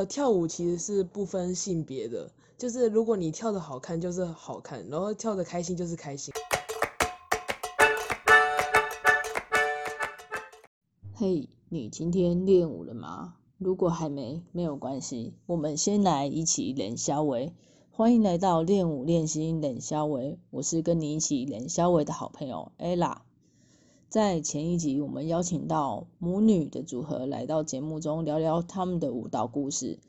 呃，跳舞其实是不分性别的，就是如果你跳的好看就是好看，然后跳的开心就是开心。嘿，你今天练舞了吗？如果还没，没有关系，我们先来一起练肖维。欢迎来到练舞练心练肖维，我是跟你一起练肖维的好朋友 ella。在前一集，我们邀请到母女的组合来到节目中聊聊他们的舞蹈故事，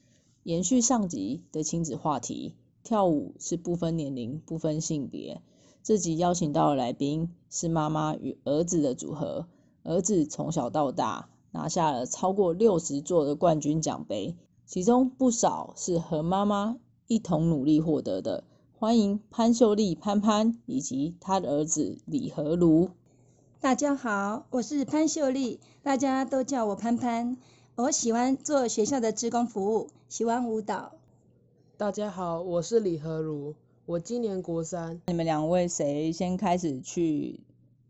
延续上集的亲子话题。跳舞是不分年龄、不分性别。这集邀请到的来宾是妈妈与儿子的组合，儿子从小到大拿下了超过六十座的冠军奖杯，其中不少是和妈妈一同努力获得的。欢迎潘秀丽潘潘以及他的儿子李和如。大家好，我是潘秀丽，大家都叫我潘潘。我喜欢做学校的职工服务，喜欢舞蹈。大家好，我是李和如，我今年国三。你们两位谁先开始去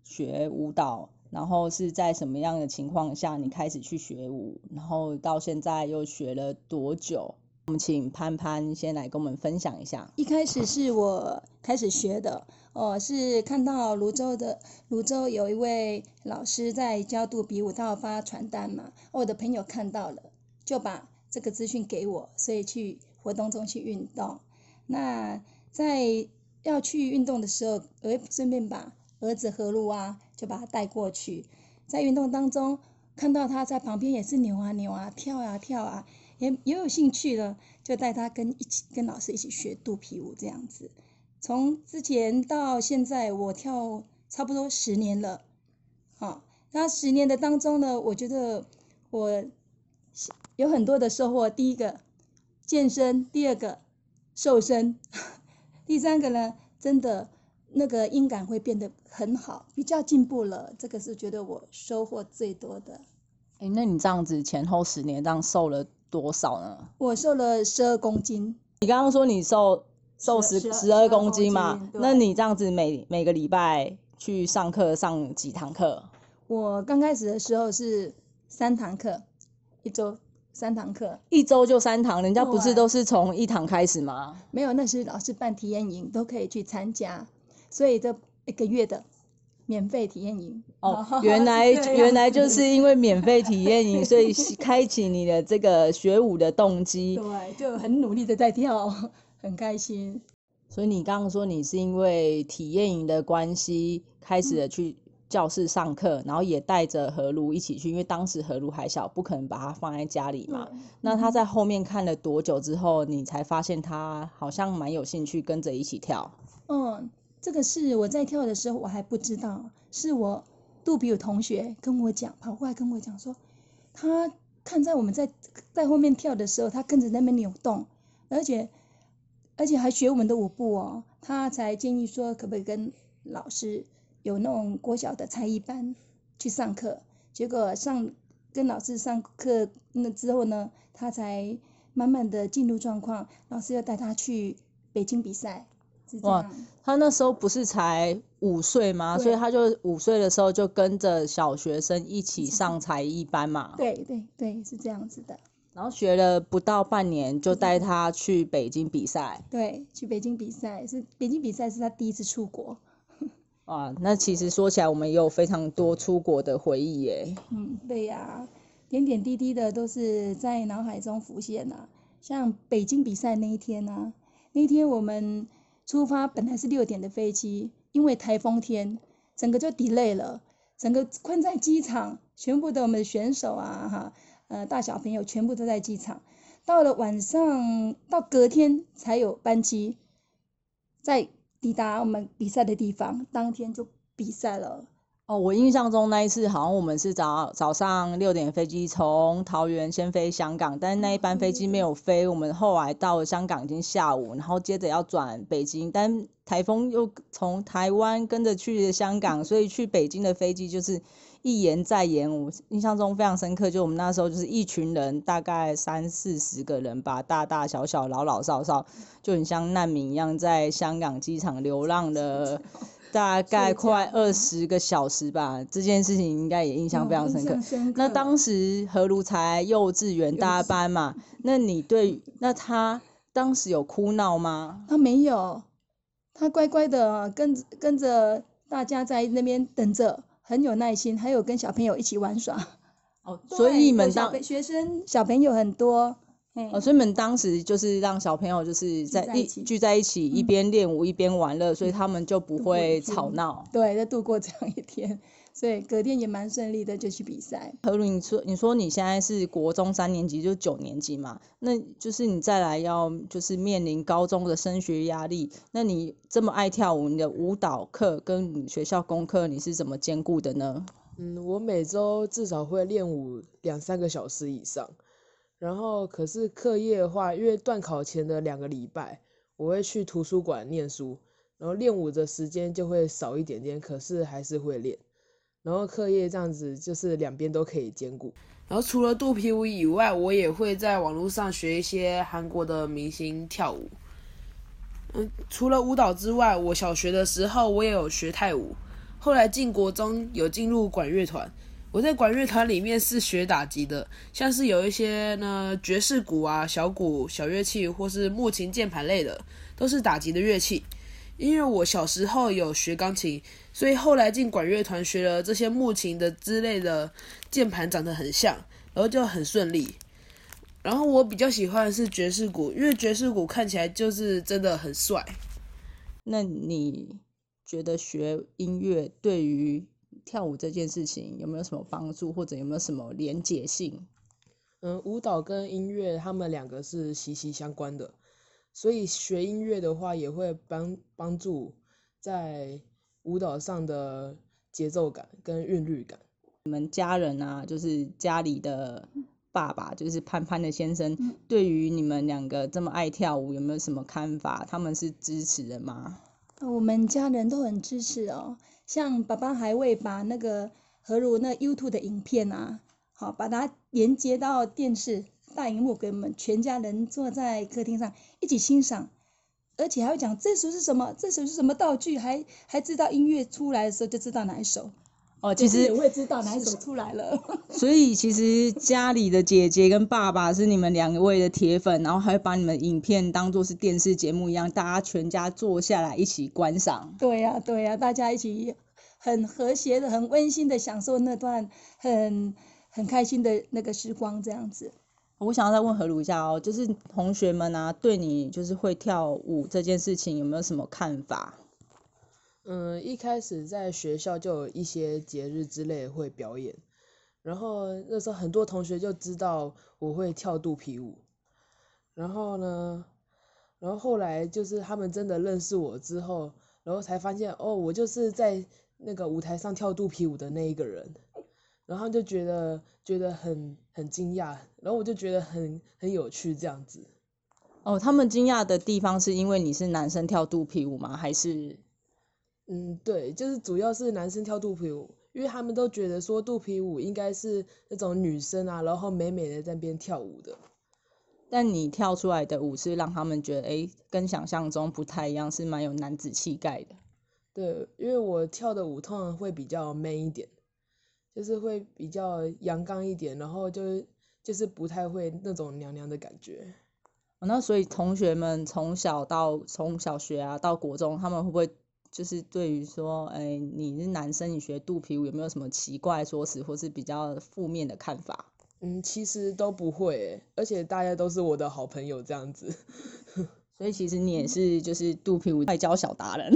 学舞蹈？然后是在什么样的情况下你开始去学舞？然后到现在又学了多久？我们请潘潘先来跟我们分享一下。一开始是我开始学的，哦，是看到泸州的泸州有一位老师在教肚皮舞，他发传单嘛，我的朋友看到了，就把这个资讯给我，所以去活动中去运动。那在要去运动的时候，我顺便把儿子何路啊，就把他带过去，在运动当中看到他在旁边也是扭啊扭啊，跳啊跳啊。也也有兴趣了，就带他跟一起跟老师一起学肚皮舞这样子。从之前到现在，我跳差不多十年了，好，那十年的当中呢，我觉得我有很多的收获。第一个健身，第二个瘦身，第三个呢，真的那个音感会变得很好，比较进步了。这个是觉得我收获最多的。哎，那你这样子前后十年这样瘦了？多少呢？我瘦了十二公斤。你刚刚说你瘦瘦十十二公斤嘛？那你这样子每每个礼拜去上课上几堂课？我刚开始的时候是三堂课，一周三堂课，一周就三堂。人家不是都是从一堂开始吗？没有，那是老师办体验营都可以去参加，所以这一个月的。免费体验营哦，原来原来就是因为免费体验营，所以 开启你的这个学舞的动机。对，就很努力的在跳，很开心。所以你刚刚说你是因为体验营的关系，开始了去教室上课，然后也带着何如一起去，因为当时何如还小，不可能把他放在家里嘛。那他在后面看了多久之后，你才发现他好像蛮有兴趣跟着一起跳？嗯。这个是我在跳的时候我还不知道，是我杜比有同学跟我讲，跑过来跟我讲说，他看在我们在在后面跳的时候，他跟着那边扭动，而且而且还学我们的舞步哦，他才建议说可不可以跟老师有那种国小的才艺班去上课，结果上跟老师上课那之后呢，他才慢慢的进入状况，老师要带他去北京比赛。哇，他那时候不是才五岁吗？所以他就五岁的时候就跟着小学生一起上才艺班嘛。对对对，是这样子的。然后学了不到半年，就带他去北京比赛。对，去北京比赛是北京比赛是他第一次出国。哇，那其实说起来，我们也有非常多出国的回忆耶。嗯，对呀，点点滴滴的都是在脑海中浮现呐。像北京比赛那一天呢，那天我们。出发本来是六点的飞机，因为台风天，整个就 delay 了，整个困在机场，全部的我们的选手啊，哈，呃，大小朋友全部都在机场。到了晚上，到隔天才有班机，在抵达我们比赛的地方，当天就比赛了。哦，我印象中那一次好像我们是早早上六点飞机从桃园先飞香港，但是那一班飞机没有飞，我们后来到了香港已经下午，然后接着要转北京，但台风又从台湾跟着去香港，所以去北京的飞机就是一延再延。我印象中非常深刻，就我们那时候就是一群人，大概三四十个人吧，大大小小、老老少少，就很像难民一样在香港机场流浪的。大概快二十个小时吧，这件事情应该也印象非常深刻。嗯深刻那当时何如才幼稚园大班嘛，那你对那他当时有哭闹吗？他没有，他乖乖的跟着跟着大家在那边等着，很有耐心，还有跟小朋友一起玩耍。哦，所以你们当学生小朋友很多，嘿哦，所以你们当时就是让小朋友就是在一聚在一起，一边练舞一边玩乐，所以他们就不会吵闹。对，在度过这样一天，所以隔天也蛮顺利的，就去比赛。何如，你说你说你现在是国中三年级，就九年级嘛，那就是你再来要就是面临高中的升学压力，那你这么爱跳舞，你的舞蹈课跟你学校功课你是怎么兼顾的呢？嗯，我每周至少会练舞两三个小时以上，然后可是课业的话，因为断考前的两个礼拜，我会去图书馆念书，然后练舞的时间就会少一点点，可是还是会练，然后课业这样子就是两边都可以兼顾。然后除了肚皮舞以外，我也会在网络上学一些韩国的明星跳舞。嗯，除了舞蹈之外，我小学的时候我也有学泰舞。后来进国中有进入管乐团，我在管乐团里面是学打击的，像是有一些呢爵士鼓啊、小鼓、小乐器或是木琴、键盘类的，都是打击的乐器。因为我小时候有学钢琴，所以后来进管乐团学了这些木琴的之类的键盘长得很像，然后就很顺利。然后我比较喜欢的是爵士鼓，因为爵士鼓看起来就是真的很帅。那你觉得学音乐对于跳舞这件事情有没有什么帮助，或者有没有什么连结性？嗯，舞蹈跟音乐他们两个是息息相关的，所以学音乐的话也会帮帮助在舞蹈上的节奏感跟韵律感。你们家人啊，就是家里的爸爸，就是潘潘的先生，对于你们两个这么爱跳舞，有没有什么看法？他们是支持的吗？我们家人都很支持哦，像爸爸还会把那个何如那 YouTube 的影片啊，好把它连接到电视大荧幕，给我们全家人坐在客厅上一起欣赏，而且还会讲这首是什么，这首是什么道具，还还知道音乐出来的时候就知道哪一首，哦，其实也会知道哪一首出来了。所以其实家里的姐姐跟爸爸是你们两位的铁粉，然后还会把你们影片当做是电视节目一样，大家全家坐下来一起观赏。对呀、对呀、大家一起很和谐的、很温馨的享受那段很很开心的那个时光，这样子。我想要再问何如一下哦，就是同学们啊，对你就是会跳舞这件事情有没有什么看法？嗯，一开始在学校就有一些节日之类会表演，然后那时候很多同学就知道我会跳肚皮舞，然后呢，然后后来就是他们真的认识我之后，然后才发现哦，我就是在那个舞台上跳肚皮舞的那一个人，然后就觉得觉得很很惊讶，然后我就觉得很很有趣这样子。哦，他们惊讶的地方是因为你是男生跳肚皮舞吗？还是嗯，对，就是主要是男生跳肚皮舞，因为他们都觉得说肚皮舞应该是那种女生啊，然后美美的在那边跳舞的。但你跳出来的舞是让他们觉得，诶，跟想象中不太一样，是蛮有男子气概的。对，因为我跳的舞通常会比较 man 一点，就是会比较阳刚一点，然后就是就是不太会那种娘娘的感觉。哦那所以同学们从小到从小学啊到国中，他们会不会就是对于说，哎，你是男生，你学肚皮舞有没有什么奇怪说辞，或是比较负面的看法？嗯，其实都不会诶，而且大家都是我的好朋友这样子。所以其实你也是就是肚皮舞外交小达人。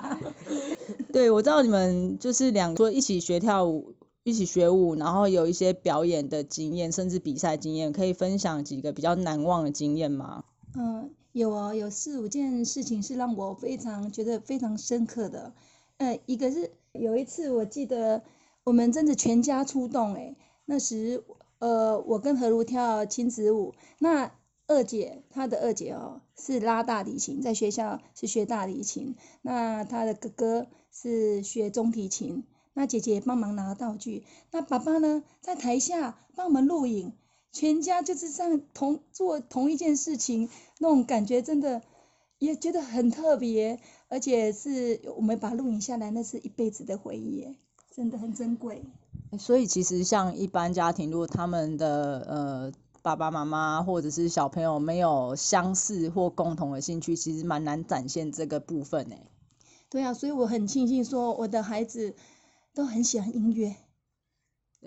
对，我知道你们就是两个一起学跳舞，一起学舞，然后有一些表演的经验，甚至比赛经验，可以分享几个比较难忘的经验吗？嗯，有哦，有四五件事情是让我非常觉得非常深刻的。呃，一个是有一次我记得我们真的全家出动，诶，那时呃我跟何如跳亲子舞，那二姐她的二姐哦是拉大提琴，在学校是学大提琴，那她的哥哥是学中提琴，那姐姐帮忙拿道具，那爸爸呢在台下帮我们录影。全家就是这样同做同一件事情，那种感觉真的也觉得很特别，而且是我们把它录影下来，那是一辈子的回忆耶，真的很珍贵。所以其实像一般家庭，如果他们的呃爸爸妈妈或者是小朋友没有相似或共同的兴趣，其实蛮难展现这个部分诶。对啊，所以我很庆幸说我的孩子都很喜欢音乐，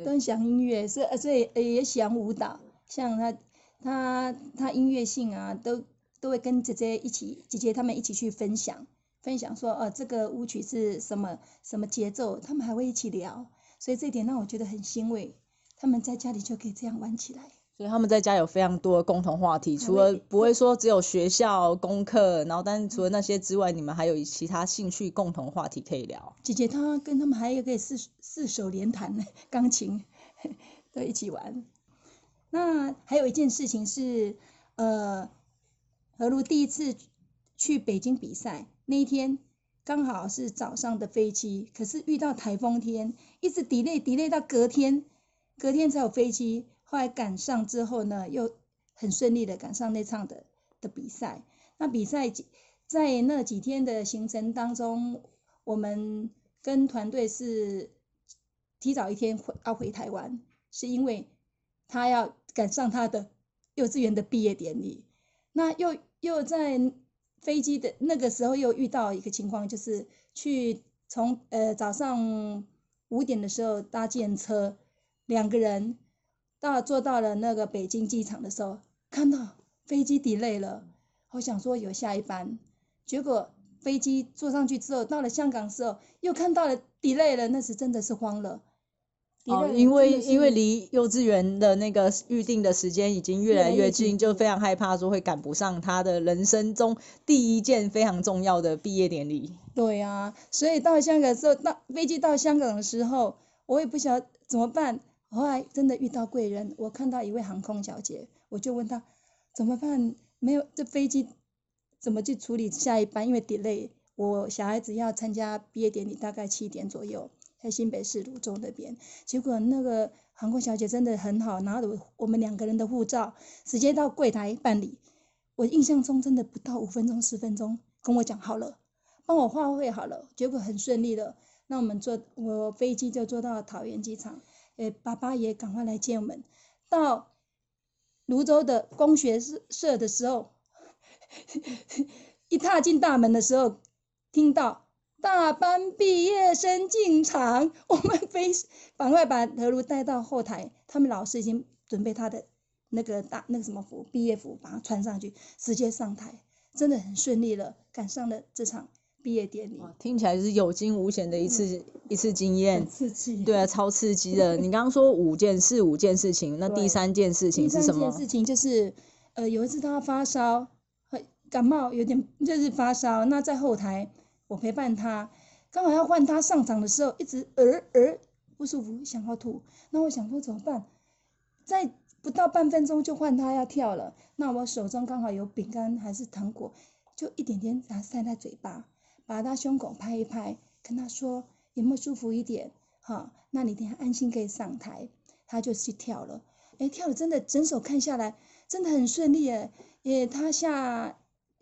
都很喜欢音乐，所以呃所以呃也喜欢舞蹈，像他他他音乐性啊，都都会跟姐姐一起，姐姐他们一起去分享，分享说呃这个舞曲是什么什么节奏，他们还会一起聊，所以这一点让我觉得很欣慰，他们在家里就可以这样玩起来。所以他们在家有非常多的共同话题，除了不会说只有学校功课，然后但是除了那些之外，你们还有其他兴趣共同话题可以聊。姐姐她跟他们还有可以四四手联弹呢，钢琴都一起玩。那还有一件事情是，呃，何如第一次去北京比赛那一天，刚好是早上的飞机，可是遇到台风天，一直 delay delay 到隔天，隔天才有飞机。后来赶上之后呢，又很顺利的赶上那场的的比赛。那比赛在那几天的行程当中，我们跟团队是提早一天回要回台湾，是因为他要赶上他的幼稚园的毕业典礼。那又又在飞机的那个时候又遇到一个情况，就是去从呃早上五点的时候搭建车，两个人到坐到了那个北京机场的时候，看到飞机 delay 了，我想说有下一班，结果飞机坐上去之后，到了香港时候又看到了 delay 了，那时真的是慌了。哦，因为因为是离幼稚园的那个预定的时间已经越越来越近，近就非常害怕说会赶不上他的人生中第一件非常重要的毕业典礼。对呀、所以到香港的时候，到飞机到香港的时候，我也不晓得怎么办。后来真的遇到贵人，我看到一位航空小姐，我就问她怎么办？没有这飞机怎么去处理下一班？因为 delay，我小孩子要参加毕业典礼，大概七点左右，在新北市泸州那边。结果那个航空小姐真的很好，拿着我们两个人的护照，直接到柜台办理。我印象中真的不到五分钟、十分钟，跟我讲好了。帮我画绘好了，结果很顺利的。那我们坐我飞机就坐到桃园机场，呃，爸爸也赶快来接我们。到泸州的工学社的时候，一踏进大门的时候，听到大班毕业生进场，我们非赶快把德如带到后台，他们老师已经准备他的那个大那个什么服毕业服，把他穿上去，直接上台，真的很顺利了，赶上了这场毕业典礼，哇听起来是有惊无险的一次、一次经验很。刺激。对啊，超刺激的。你刚刚说五件事，五件事情，那第三件事情第三是什么件？事情就是，呃，有一次他发烧，感冒，有点就是发烧。那在后台，我陪伴他，刚好要换他上场的时候，一直呃呃不舒服，想要吐。那我想说怎么办？在不到半分钟就换他要跳了。那我手中刚好有饼干还是糖果，就一点点把它塞在嘴巴，把他胸口拍一拍，跟他说有没有舒服一点？好，那你等下安心可以上台。他就去跳了。哎，跳的真的整首看下来真的很顺利哎。也他下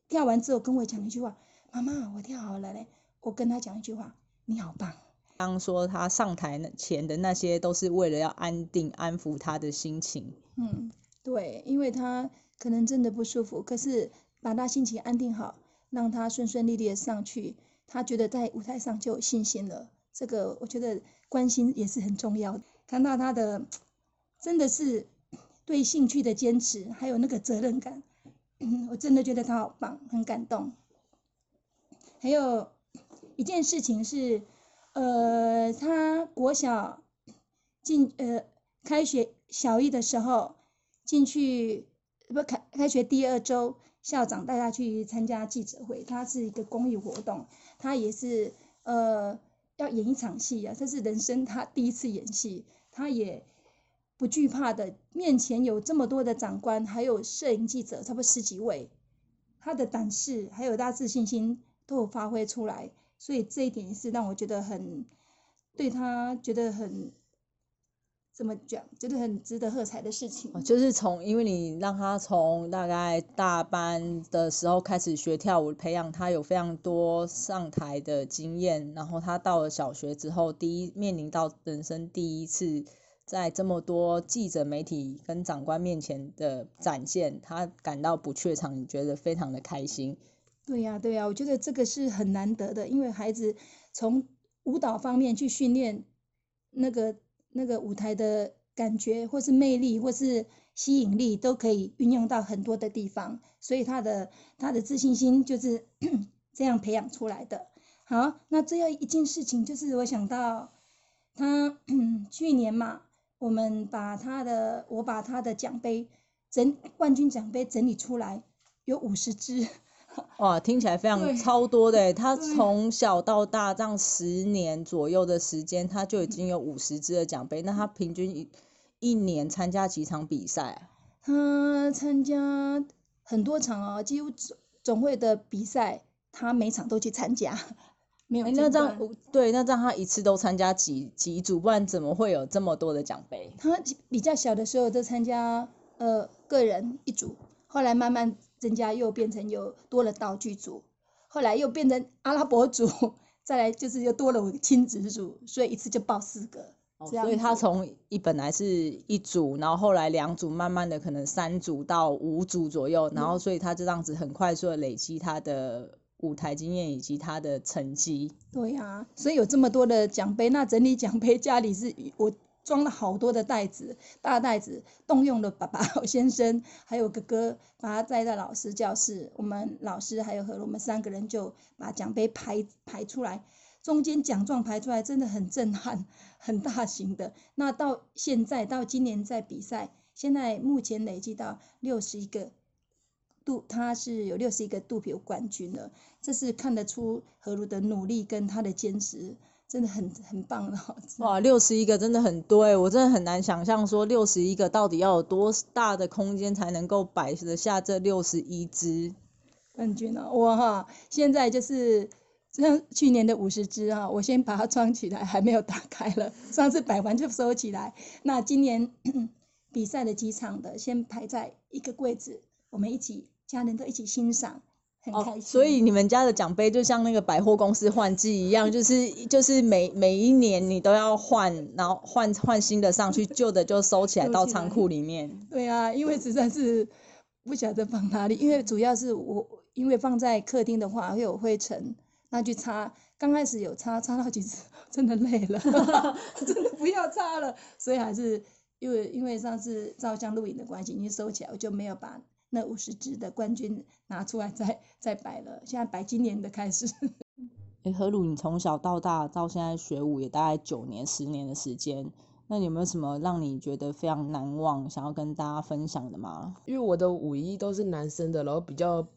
跳完之后跟我讲一句话：“妈妈，我跳好了嘞。”我跟他讲一句话：“你好棒。刚刚说他上台那前的那些，都是为了要安定、安抚他的心情。”嗯，对，因为他可能真的不舒服，可是把他心情安定好，让他顺顺利利的上去，他觉得在舞台上就有信心了。这个我觉得关心也是很重要的。看到他的真的是对兴趣的坚持，还有那个责任感，我真的觉得他好棒，很感动。还有一件事情是，呃，他国小进呃开学小一的时候进去，不开开学第二周，校长带他去参加记者会，他是一个公益活动，他也是呃要演一场戏啊，这是人生他第一次演戏，他也不惧怕的，面前有这么多的长官，还有摄影记者，差不多十几位，他的胆识还有他自信心都有发挥出来，所以这一点是让我觉得很对他觉得很怎么讲，觉得很值得喝彩的事情。就是从，因为你让他从大概大班的时候开始学跳舞，培养他有非常多上台的经验，然后他到了小学之后，第一面临到人生第一次在这么多记者、媒体跟长官面前的展现，他感到不怯场，你觉得非常的开心。对呀、对呀、我觉得这个是很难得的，因为孩子从舞蹈方面去训练那个那个舞台的感觉，或是魅力，或是吸引力，都可以运用到很多的地方，所以他的他的自信心就是 这样培养出来的。好，那最后一件事情就是我想到他 去年嘛，我们把他的我把他的奖杯整冠军奖杯整理出来，有五十支。哇，听起来非常超多的耶，他从小到大这样十年左右的时间，他就已经有五十支的奖杯。那他平均一一年参加几场比赛啊？他参加很多场哦，几乎总总会的比赛，他每场都去参加，没有那这样对，那这样他一次都参加几几组，不然怎么会有这么多的奖杯？他比较小的时候都参加呃个人一组，后来慢慢增加，又变成有多了道具组，后来又变成阿拉伯组，再来就是又多了我亲子组，所以一次就报四个。哦所以他子从一本来是一组，然后后来两组，慢慢的可能三组到五组左右，然后所以他就这样子很快速的累积他的舞台经验以及他的成绩。对呀、所以有这么多的奖杯，那整理奖杯家里是我装了好多的袋子，大袋子，动用了爸爸、我先生还有哥哥，把他带到老师教室，我们老师还有和我们三个人就把奖杯排排出来，中间奖状排出来真的很震撼，很大型的。那到现在到今年在比赛，现在目前累计到六十一个度，他是有六十一个肚皮有冠军了。这是看得出何如的努力跟他的坚持，真的很 很棒的哦。哇，六十一个真的很多欸我真的很难想象说六十一个到底要有多大的空间才能够摆得下这六十一只。冠军哦，我哈现在就是像去年的五十只哈，我先把它装起来，还没有打开了。上次摆完就收起来。那今年比赛的几场的，先排在一个柜子，我们一起家人都一起欣赏，很开哦，所以你们家的奖杯就像那个百货公司换季一样，就是就是每每一年你都要换，然后换换新的上去，旧的就收起来收起来到仓库里面。对啊，因为实在是不晓得放哪里，因为主要是我因为放在客厅的话会有灰尘，那去擦，刚开始有擦，擦到几次 真的累了，真的不要擦了，所以还是因为因为上次照相录影的关系，已经收起来，我就没有把那五十支的冠军拿出来再再摆了，现在摆今年的开始。诶，何鲁，你从小到大到现在学舞也大概九年、十年的时间，那你有没有什么让你觉得非常难忘，想要跟大家分享的吗？因为我的舞衣都是男生的，然后比较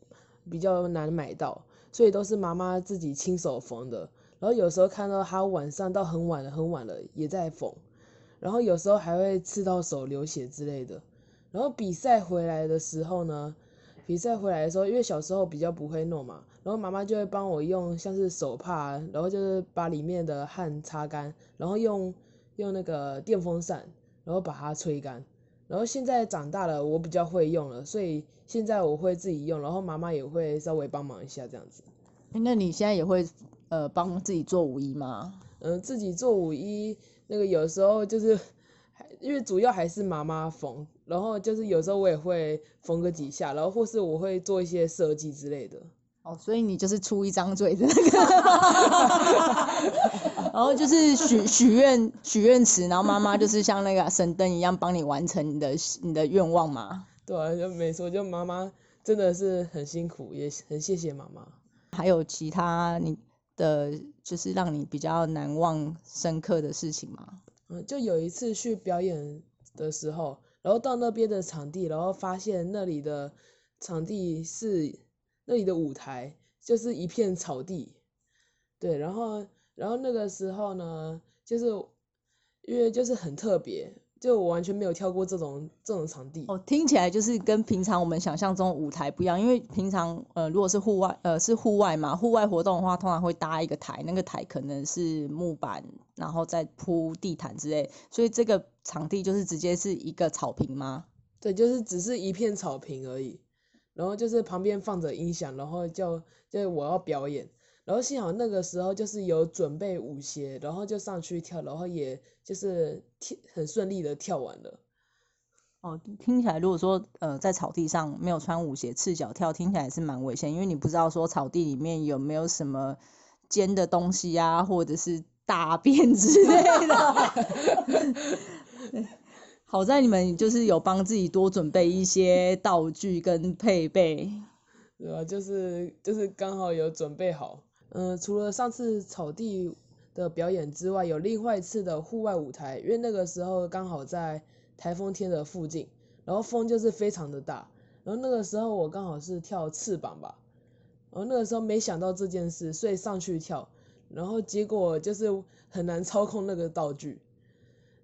比较难买到，所以都是妈妈自己亲手缝的。然后有时候看到她晚上到很晚了很晚了也在缝，然后有时候还会刺到手流血之类的。然后比赛回来的时候呢，比赛回来的时候，因为小时候比较不会弄嘛，然后妈妈就会帮我用像是手帕啊，然后就是把里面的汗擦干，然后用用那个电风扇，然后把它吹干。然后现在长大了，我比较会用了，所以现在我会自己用，然后妈妈也会稍微帮忙一下这样子。那你现在也会呃帮自己做五一吗？嗯、自己做五一，那个有时候就是，还因为主要还是妈妈缝，然后就是有时候我也会缝个几下，然后或是我会做一些设计之类的。哦，所以你就是出一张嘴的那个，然后就是许许愿许愿池，然后妈妈就是像那个神灯一样帮你完成你的你的愿望嘛。对啊，就没错，就妈妈真的是很辛苦，也很谢谢妈妈。还有其他你的就是让你比较难忘深刻的事情吗？嗯，就有一次去表演的时候，然后到那边的场地，然后发现那里的场地是那里的舞台就是一片草地，对，然后然后那个时候呢，就是因为就是很特别，就我完全没有跳过这种这种场地。哦，听起来就是跟平常我们想象中舞台不一样，因为平常呃如果是户外呃是户外嘛，户外活动的话，通常会搭一个台，那个台可能是木板，然后再铺地毯之类，所以这个场地就是直接是一个草坪吗？对，就是只是一片草坪而已，然后就是旁边放着音响，然后就就我要表演，然后幸好那个时候就是有准备舞鞋，然后就上去跳，然后也就是跳很顺利的跳完了。哦，听起来如果说呃在草地上没有穿舞鞋赤脚跳，听起来是蛮危险，因为你不知道说草地里面有没有什么尖的东西啊，或者是大便之类的。好在你们就是有帮自己多准备一些道具跟配备，对吧？就是就是刚好有准备好。嗯，除了上次草地的表演之外，有另外一次的户外舞台，因为那个时候刚好在台风天的附近，然后风就是非常的大，然后那个时候我刚好是跳翅膀吧，然后那个时候没想到这件事，所以上去跳，然后结果就是很难操控那个道具。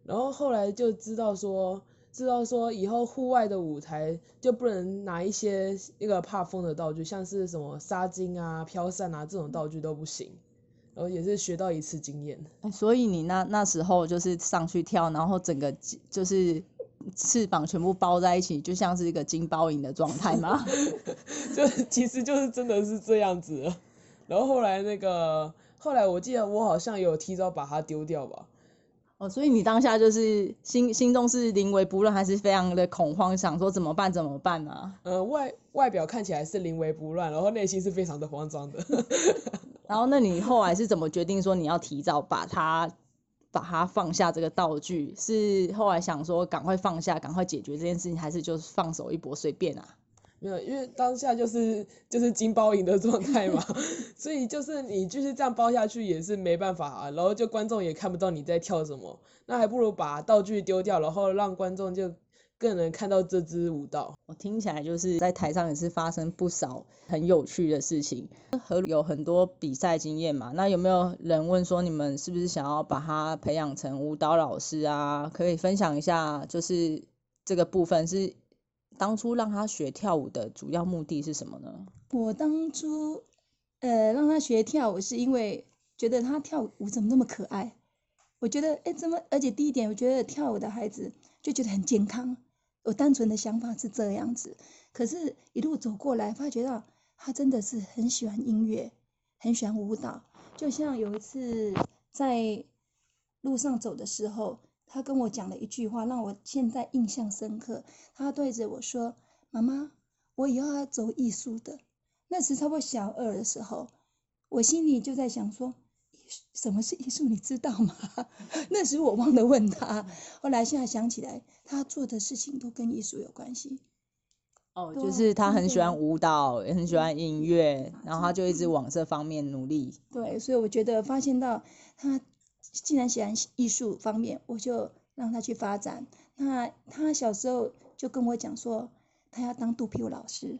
然后后来就知道说，知道说以后户外的舞台就不能拿一些那个怕风的道具，像是什么纱巾啊、飘扇啊这种道具都不行。然后也是学到一次经验。所以你那那时候就是上去跳，然后整个就是翅膀全部包在一起，就像是一个金包银的状态吗？就其实就是真的是这样子。然后后来那个后来我记得我好像有提早把它丢掉吧。哦，所以你当下就是心心中是临危不乱，还是非常的恐慌，想说怎么办怎么办呢？呃，外外表看起来是临危不乱，然后内心是非常的慌张的。然后那你后来是怎么决定说你要提早把它把它放下这个道具？是后来想说赶快放下，赶快解决这件事情，还是就是放手一搏随便啊？没有，因为当下就是就是金包银的状态嘛，所以就是你继续这样包下去也是没办法啊，然后就观众也看不到你在跳什么，那还不如把道具丢掉，然后让观众就更能看到这支舞蹈。我听起来就是在台上也是发生不少很有趣的事情，和有很多比赛经验嘛。那有没有人问说你们是不是想要把他培养成舞蹈老师啊？可以分享一下，就是这个部分是。当初让他学跳舞的主要目的是什么呢？我当初，呃，让他学跳舞是因为觉得他跳舞怎么那么可爱？我觉得，哎，怎么？而且第一点，我觉得跳舞的孩子就觉得很健康。我单纯的想法是这样子，可是一路走过来，发觉到他真的是很喜欢音乐，很喜欢舞蹈。就像有一次在路上走的时候。他跟我讲了一句话，让我现在印象深刻。他对着我说：“妈妈，我以后要走艺术的。”那时差不多小二的时候，我心里就在想说：“什么是艺术？你知道吗？” 那时我忘了问他。后来现在想起来，他做的事情都跟艺术有关系。哦，就是他很喜欢舞蹈，也很喜欢音乐，然后他就一直往这方面努力。对，所以我觉得发现到他。既然喜欢艺术方面，我就让他去发展。那他小时候就跟我讲说，他要当肚皮舞老师，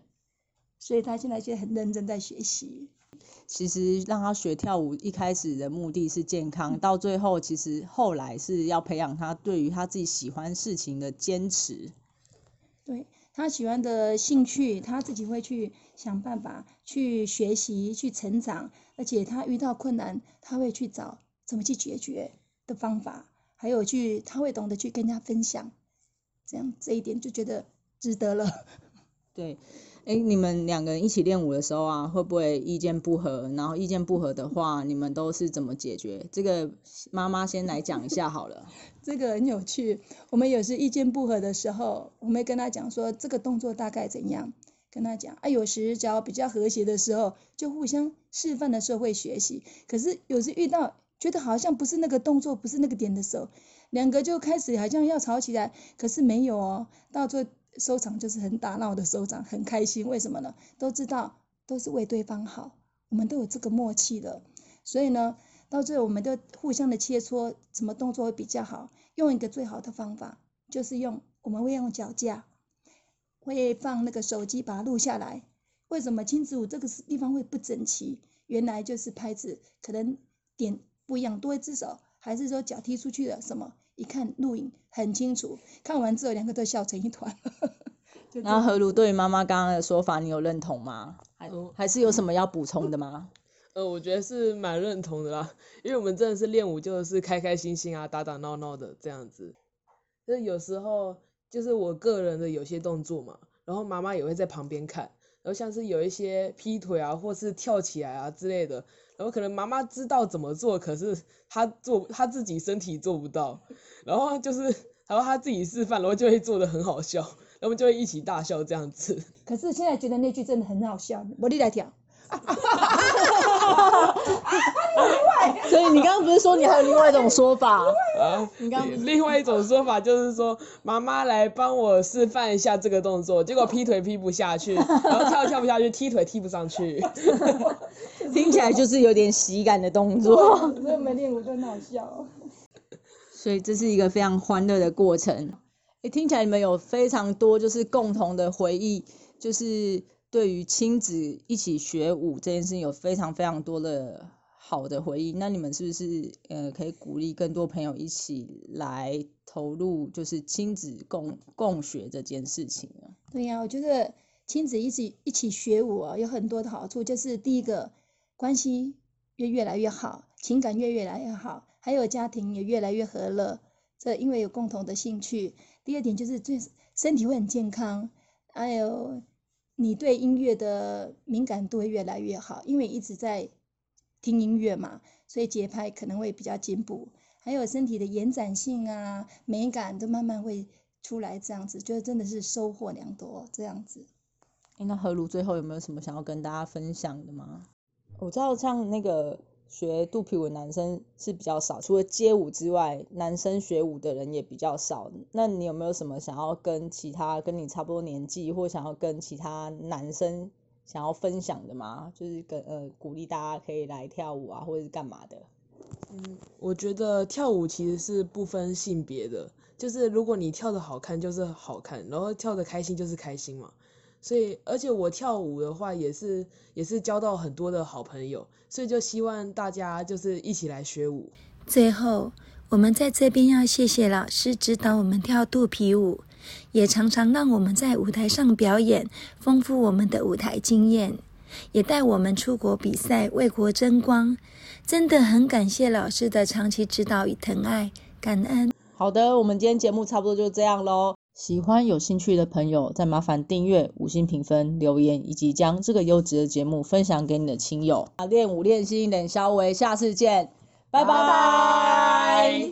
所以他现在就很认真在学习。其实让他学跳舞，一开始的目的是健康，到最后其实后来是要培养他对于他自己喜欢事情的坚持。对他喜欢的兴趣，他自己会去想办法去学习、去成长，而且他遇到困难，他会去找。怎么去解决的方法，还有去他会懂得去跟人家分享，这样这一点就觉得值得了。对，哎，你们两个人一起练舞的时候啊，会不会意见不合？然后意见不合的话，你们都是怎么解决？这个妈妈先来讲一下好了。这个很有趣，我们有时意见不合的时候，我们会跟他讲说这个动作大概怎样，跟他讲啊。有时只要比较和谐的时候，就互相示范的时候会学习。可是有时遇到觉得好像不是那个动作，不是那个点的时候，两个就开始好像要吵起来，可是没有哦，到最后收场就是很打闹的收场，很开心。为什么呢？都知道都是为对方好，我们都有这个默契的，所以呢，到最后我们都互相的切磋，什么动作会比较好，用一个最好的方法，就是用我们会用脚架，会放那个手机把它录下来。为什么亲子舞这个地方会不整齐？原来就是拍子可能点。不一样，多一只手，还是说脚踢出去了？什么？一看录影很清楚，看完之后两个都笑成一团。然后何如对妈妈刚刚的说法，你有认同吗？还还是有什么要补充的吗？呃，我觉得是蛮认同的啦，因为我们真的是练舞就是开开心心啊，打打闹闹的这样子。就是有时候就是我个人的有些动作嘛，然后妈妈也会在旁边看，然后像是有一些劈腿啊，或是跳起来啊之类的，然后可能妈妈知道怎么做，可是她做她自己身体做不到，然后就是然后她自己示范，然后就会做的很好笑，然后就会一起大笑这样子。可是现在觉得那句真的很好笑，我你来跳。所以你刚刚不是说你还有另外一种说法？啊，你刚刚另外一种说法就是说，妈妈来帮我示范一下这个动作，结果劈腿劈不下去，然后跳跳不下去，踢腿踢不上去。听起来就是有点喜感的动作。所以我们练舞都很好笑。所以这是一个非常欢乐的过程。诶，听起来你们有非常多就是共同的回忆，就是对于亲子一起学舞这件事情有非常非常多的好的回忆。那你们是不是呃可以鼓励更多朋友一起来投入就是亲子共共学这件事情呢？对呀、我觉得亲子一起一起学舞啊，有很多的好处，就是第一个关系越越来越好，情感越越来越好，还有家庭也越来越和乐。这因为有共同的兴趣。第二点就是最身体会很健康，还有你对音乐的敏感度会越来越好，因为一直在听音乐嘛，所以节拍可能会比较进步，还有身体的延展性啊、美感都慢慢会出来，这样子，觉得真的是收获良多，这样子。诶那何如最后有没有什么想要跟大家分享的吗？我知道像那个学肚皮舞男生是比较少，除了街舞之外，男生学舞的人也比较少。那你有没有什么想要跟其他跟你差不多年纪，或想要跟其他男生想要分享的吗？就是跟呃鼓励大家可以来跳舞啊，或者是干嘛的？嗯我觉得跳舞其实是不分性别的，就是如果你跳的好看就是好看，然后跳的开心就是开心嘛。所以，而且我跳舞的话也是也是交到很多的好朋友，所以就希望大家就是一起来学舞。最后，我们在这边要谢谢老师指导我们跳肚皮舞，也常常让我们在舞台上表演，丰富我们的舞台经验，也带我们出国比赛，为国争光。真的很感谢老师的长期指导与疼爱，感恩。好的，我们今天节目差不多就这样喽。喜欢有兴趣的朋友，再麻烦订阅、五星评分、留言，以及将这个优质的节目分享给你的亲友。啊练武练心，冷肖维，下次见，拜拜。